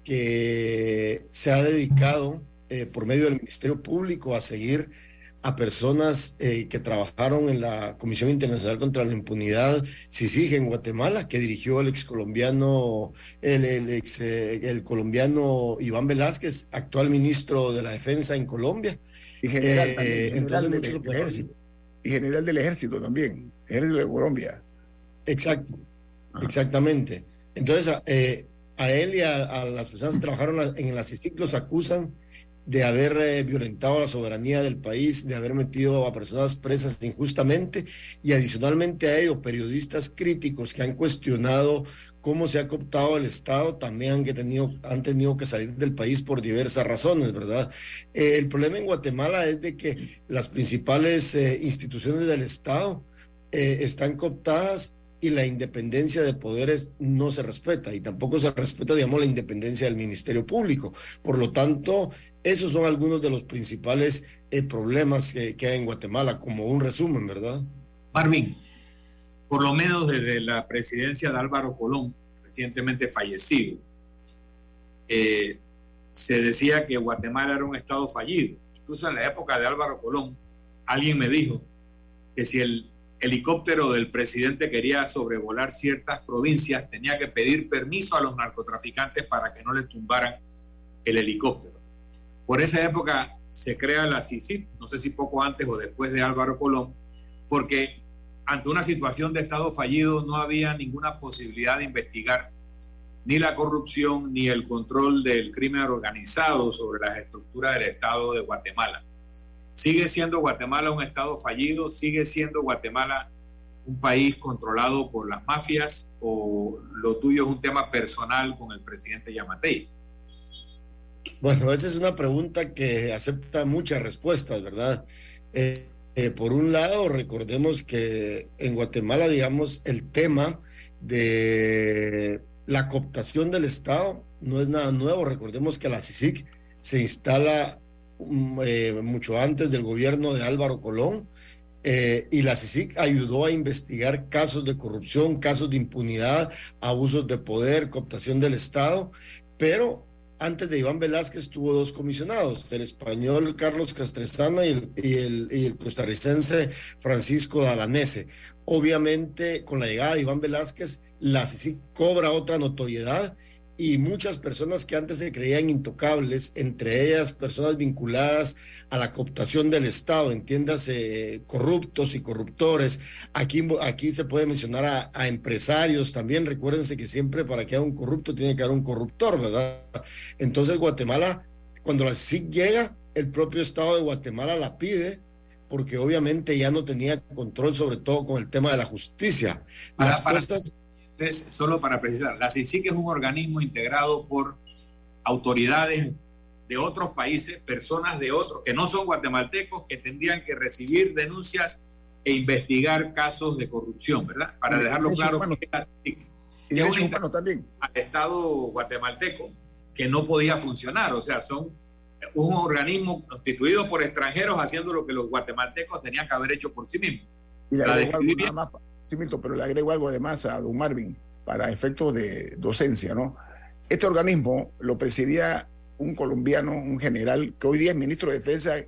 que se ha dedicado eh, por medio del Ministerio Público a seguir a personas eh, que trabajaron en la Comisión Internacional contra la Impunidad, CICIG, en Guatemala, que dirigió el ex colombiano, el, el ex, eh, el colombiano Iván Velázquez, actual ministro de la Defensa en Colombia. Y general, Eh, también, general entonces, del, ejército. Y general del ejército también. Ejército de Colombia. Exacto, exactamente. Entonces, eh, a él y a, a las personas que trabajaron en el CICIC los acusan de haber eh, violentado la soberanía del país, de haber metido a personas presas injustamente y adicionalmente a ello, periodistas críticos que han cuestionado cómo se ha cooptado el Estado también han, que tenido, han tenido que salir del país por diversas razones, ¿verdad? Eh, el problema en Guatemala es de que las principales eh, instituciones del Estado eh, están cooptadas y la independencia de poderes no se respeta y tampoco se respeta, digamos, la independencia del Ministerio Público. Por lo tanto, esos son algunos de los principales eh, problemas que, que hay en Guatemala, como un resumen, ¿verdad? Marvin, por lo menos desde la presidencia de Álvaro Colón, recientemente fallecido, eh, se decía que Guatemala era un estado fallido. Incluso en la época de Álvaro Colón, alguien me dijo que si el helicóptero del presidente quería sobrevolar ciertas provincias, tenía que pedir permiso a los narcotraficantes para que no le tumbaran el helicóptero. Por esa época se crea la CICIP, no sé si poco antes o después de Álvaro Colón, porque ante una situación de Estado fallido no había ninguna posibilidad de investigar ni la corrupción ni el control del crimen organizado sobre las estructuras del Estado de Guatemala. Sigue siendo Guatemala un Estado fallido, sigue siendo Guatemala un país controlado por las mafias o lo tuyo es un tema personal con el presidente Yamatei. Bueno, esa es una pregunta que acepta muchas respuestas, ¿verdad? Eh, eh, por un lado, recordemos que en Guatemala, digamos, el tema de la cooptación del Estado no es nada nuevo. Recordemos que la CICIC se instala eh, mucho antes del gobierno de Álvaro Colón eh, y la CICIC ayudó a investigar casos de corrupción, casos de impunidad, abusos de poder, cooptación del Estado, pero antes de Iván Velázquez tuvo dos comisionados, el español Carlos el, y el costarricense Francisco Dalanese. Obviamente, con la llegada de Iván Velázquez, la CICIC cobra otra notoriedad y muchas personas que antes se creían intocables, entre ellas personas vinculadas a la cooptación del Estado, entiéndase, corruptos y corruptores. Aquí, aquí se puede mencionar a, a, empresarios también. Recuérdense que siempre para que haya un corrupto tiene que haber un corruptor, ¿verdad? Entonces Guatemala, cuando la CIC llega, el propio Estado de Guatemala la pide porque obviamente ya no tenía control sobre todo con el tema de la justicia. Las para, costas solo para precisar, la CICIC es un organismo integrado por autoridades de otros países, personas de otros que no son guatemaltecos, que tendrían que recibir denuncias e investigar casos de corrupción, ¿verdad? Para dejarlo claro humano. que la CICIC Y es un humano también. al Estado guatemalteco que no podía funcionar, o sea, son un organismo constituido por extranjeros haciendo lo que los guatemaltecos tenían que haber hecho por sí mismos. Y le La sí, Milton, pero le agrego algo además a don Marvin para efectos de docencia, ¿no? Este organismo lo presidía un colombiano, un general, que hoy día es ministro de Defensa,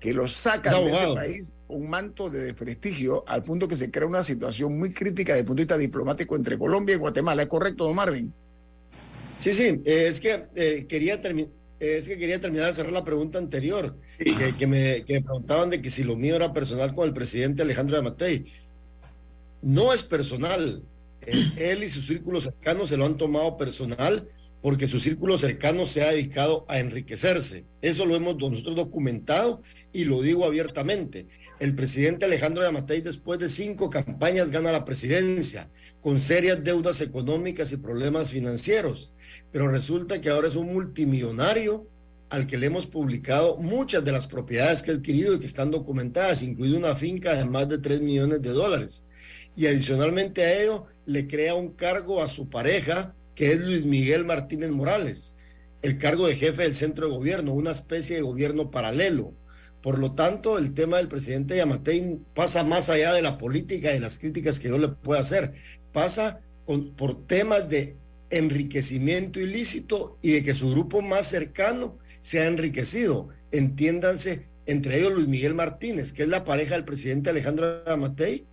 que lo sacan Es de ese país un manto de desprestigio al punto que se crea una situación muy crítica desde el punto de vista diplomático entre Colombia y Guatemala. ¿Es correcto, don Marvin? Sí, sí, eh, es que eh, quería terminar. Es que quería terminar de cerrar la pregunta anterior, que, que me, que me preguntaban de que si lo mío era personal con el presidente Alejandro Yamatei. No es personal. Él y sus círculos cercanos se lo han tomado personal porque su círculo cercano se ha dedicado a enriquecerse. Eso lo hemos nosotros documentado y lo digo abiertamente. El presidente Alejandro Yamatei, después de cinco campañas, gana la presidencia con serias deudas económicas y problemas financieros pero resulta que ahora es un multimillonario al que le hemos publicado muchas de las propiedades que ha adquirido y que están documentadas, incluida una finca de más de 3 millones de dólares. Y adicionalmente a ello, le crea un cargo a su pareja, que es Luis Miguel Martínez Morales, el cargo de jefe del centro de gobierno, una especie de gobierno paralelo. Por lo tanto, el tema del presidente Yamatei pasa más allá de la política y de las críticas que yo le puedo hacer. Pasa por temas de enriquecimiento ilícito y de que su grupo más cercano se ha enriquecido. Entiéndanse, entre ellos Luis Miguel Martínez, que es la pareja del presidente Alejandro Amatei,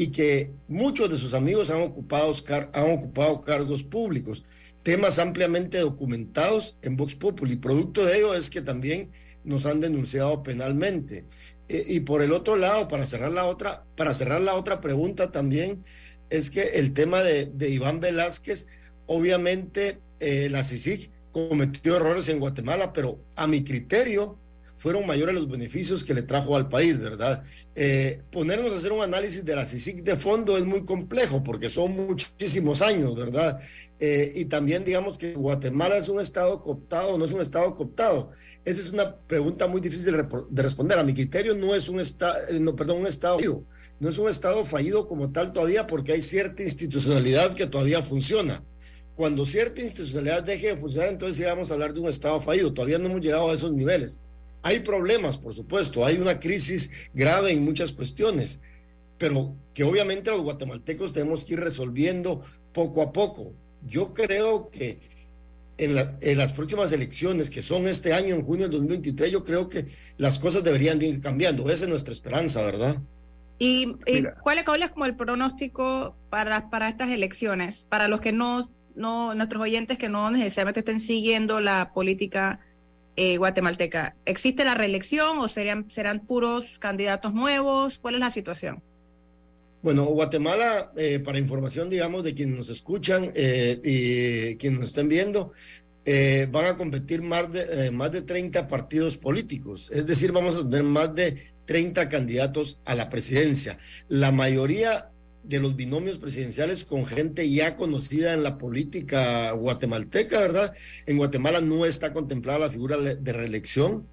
y que muchos de sus amigos han ocupado, han ocupado cargos públicos, temas ampliamente documentados en Vox Populi. Producto de ello es que también nos han denunciado penalmente. Eh, y por el otro lado, para cerrar la otra, para cerrar la otra pregunta también, es que el tema de, de Iván Velázquez, obviamente eh, la CICIG cometió errores en Guatemala, pero a mi criterio fueron mayores los beneficios que le trajo al país, ¿verdad? Eh, ponernos a hacer un análisis de la CICIG de fondo es muy complejo porque son muchísimos años, ¿verdad? Eh, y también digamos que Guatemala es un estado cooptado, no es un estado cooptado. Esa es una pregunta muy difícil de, responder. A mi criterio no es un estado, no, perdón, un estado fallido. No es un estado fallido como tal todavía porque hay cierta institucionalidad que todavía funciona. Cuando cierta institucionalidad deje de funcionar, entonces sí vamos a hablar de un estado fallido. Todavía no hemos llegado a esos niveles. Hay problemas, por supuesto, hay una crisis grave en muchas cuestiones, pero que obviamente los guatemaltecos tenemos que ir resolviendo poco a poco. Yo creo que en, la- en las próximas elecciones, que son este año, en junio del 2023, yo creo que las cosas deberían de ir cambiando. Esa es nuestra esperanza, ¿verdad? ¿Y, y Mira. cuál, es- cuál es como el pronóstico para, para estas elecciones? Para los que no, no, nuestros oyentes que no necesariamente estén siguiendo la política eh, guatemalteca, ¿existe la reelección o serían, serán puros candidatos nuevos? ¿Cuál es la situación? Bueno, Guatemala, eh, para información, digamos, de quienes nos escuchan eh, y quienes nos estén viendo, van a competir más de, más de 30 partidos políticos. Es decir, vamos a tener más de 30 candidatos a la presidencia. La mayoría de los binomios presidenciales con gente ya conocida en la política guatemalteca, ¿verdad? En Guatemala no está contemplada la figura de reelección.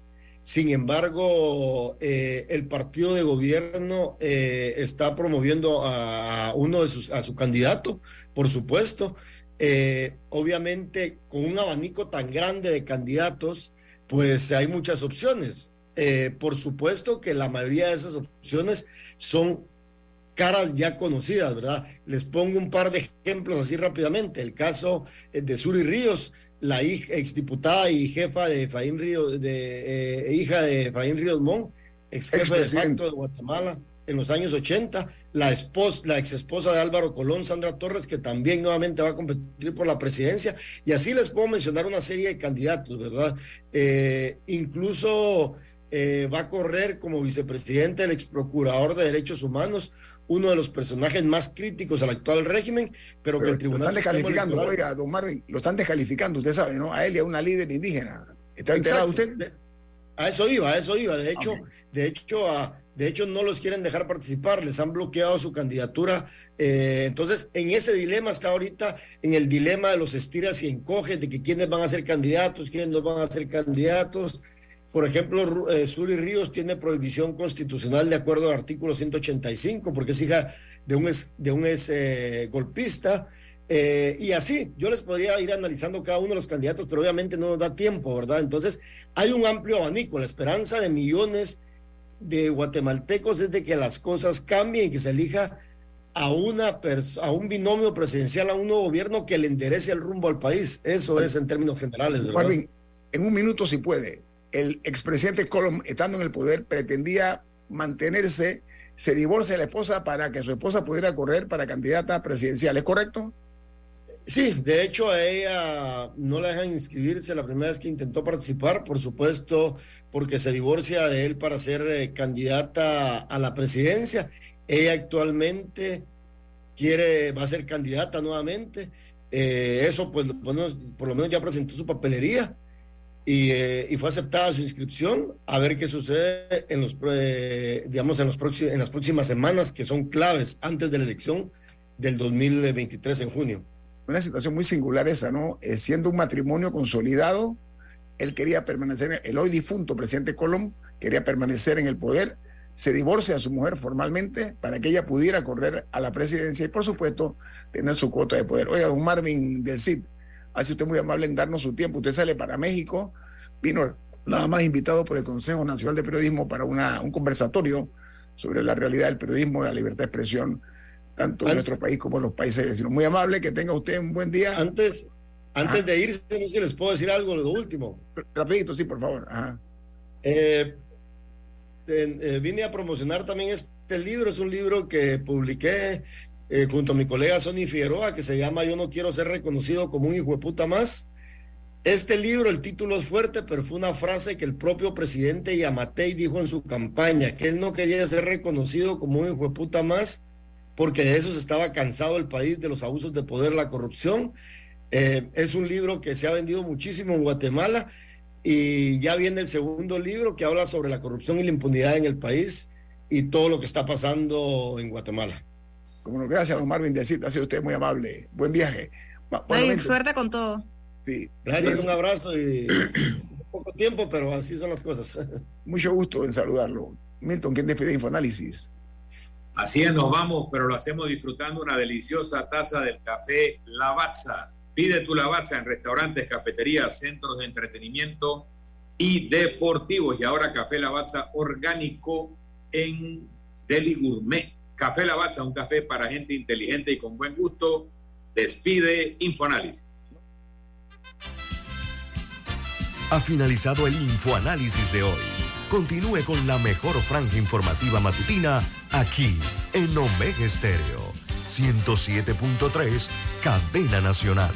Sin embargo, eh, el partido de gobierno eh, está promoviendo a, uno de sus, a su candidato, por supuesto. Eh, obviamente, con un abanico tan grande de candidatos, pues hay muchas opciones. por supuesto que la mayoría de esas opciones son caras ya conocidas, ¿verdad? Les pongo un par de ejemplos así rápidamente. El caso eh, de Suri Ríos, la hija, exdiputada y jefa de Efraín Ríos, de, eh, hija de Efraín Ríos Mon, ex jefe de facto de Guatemala en los años 80, la esposa, la ex esposa de Álvaro Colón, Sandra Torres, que también nuevamente va a competir por la presidencia, y así les puedo mencionar una serie de candidatos, ¿verdad? Eh, incluso va a correr como vicepresidente el ex procurador de derechos humanos, uno de los personajes más críticos al actual régimen, pero, que el tribunal. Lo están descalificando, oiga, don Marvin, lo están descalificando, usted sabe, ¿no? A él y a una líder indígena. ¿Está enterado usted? A eso iba, a eso iba. De hecho, de hecho, a, de hecho, no los quieren dejar participar, les han bloqueado su candidatura. Eh, entonces, en ese dilema está ahorita, en el dilema de los estiras y encoges, de que quiénes van a ser candidatos, quiénes no van a ser candidatos. Por ejemplo, eh, Suri Ríos tiene prohibición constitucional de acuerdo al artículo 185, porque es hija de un, de un eh, golpista. Eh, y así, yo les podría ir analizando cada uno de los candidatos, pero obviamente no nos da tiempo, ¿verdad? Entonces, hay un amplio abanico. La esperanza de millones de guatemaltecos es de que las cosas cambien y que se elija a, una a un binomio presidencial, a un nuevo gobierno que le enderece el rumbo al país. Eso es en términos generales, ¿verdad? en un minuto, si puede, el expresidente Colom, estando en el poder, pretendía mantenerse, se divorcia de la esposa para que su esposa pudiera correr para candidata presidencial, ¿es correcto? Sí, de hecho a ella no la dejan inscribirse la primera vez que intentó participar, por supuesto, porque se divorcia de él para ser eh, candidata a la presidencia. Ella actualmente quiere, va a ser candidata nuevamente. Eh, eso, pues, por lo menos ya presentó su papelería eh, y, fue aceptada su inscripción a ver qué sucede en los eh, digamos en los próximos en las próximas semanas que son claves antes de la elección del 2023 en junio. Una situación muy singular esa, ¿no? Eh, siendo un matrimonio consolidado, él quería permanecer, el hoy difunto presidente Colón quería permanecer en el poder, se divorcia a su mujer formalmente para que ella pudiera correr a la presidencia y por supuesto tener su cuota de poder. Oiga, don Marvin del CID, Hace usted muy amable en darnos su tiempo. Usted sale para México, vino nada más invitado por el Consejo Nacional de Periodismo para una, un conversatorio sobre la realidad del periodismo la libertad de expresión, tanto en nuestro país como en los países vecinos. Muy amable, que tenga usted un buen día. Antes, antes de irse, no sé si les puedo decir algo, lo último. Rapidito, sí, por favor. Eh, eh, vine a promocionar también este libro, es un libro que publiqué eh, junto a mi colega Sonny Figueroa, que se llama Yo no quiero ser reconocido como un hijo de puta más. Este libro, el título es fuerte, pero fue una frase que el propio presidente Yamatei dijo en su campaña, que él no quería ser reconocido como un hijo de puta más, porque de eso se estaba cansado el país, de los abusos de poder, la corrupción. Eh, es un libro que se ha vendido muchísimo en Guatemala y ya viene el segundo libro que habla sobre la corrupción y la impunidad en el país y todo lo que está pasando en Guatemala. Como gracias, don Marvin de ha sido usted muy amable. Buen viaje. suerte con todo. Sí. Gracias, un abrazo y poco tiempo, pero así son las cosas. Mucho gusto en saludarlo. Milton, ¿quién despide Infoanálisis? Así es, nos vamos, pero lo hacemos disfrutando una deliciosa taza del café Lavazza. Pide tu Lavazza en restaurantes, cafeterías, centros de entretenimiento y deportivos. Y ahora café Lavazza orgánico en Deli Gourmet. Café Lavazza, un café para gente inteligente y con buen gusto. Despide Infoanálisis. Ha finalizado el Infoanálisis de hoy. Continúe con la mejor franja informativa matutina aquí en Omega Estéreo 107.3, Cadena Nacional.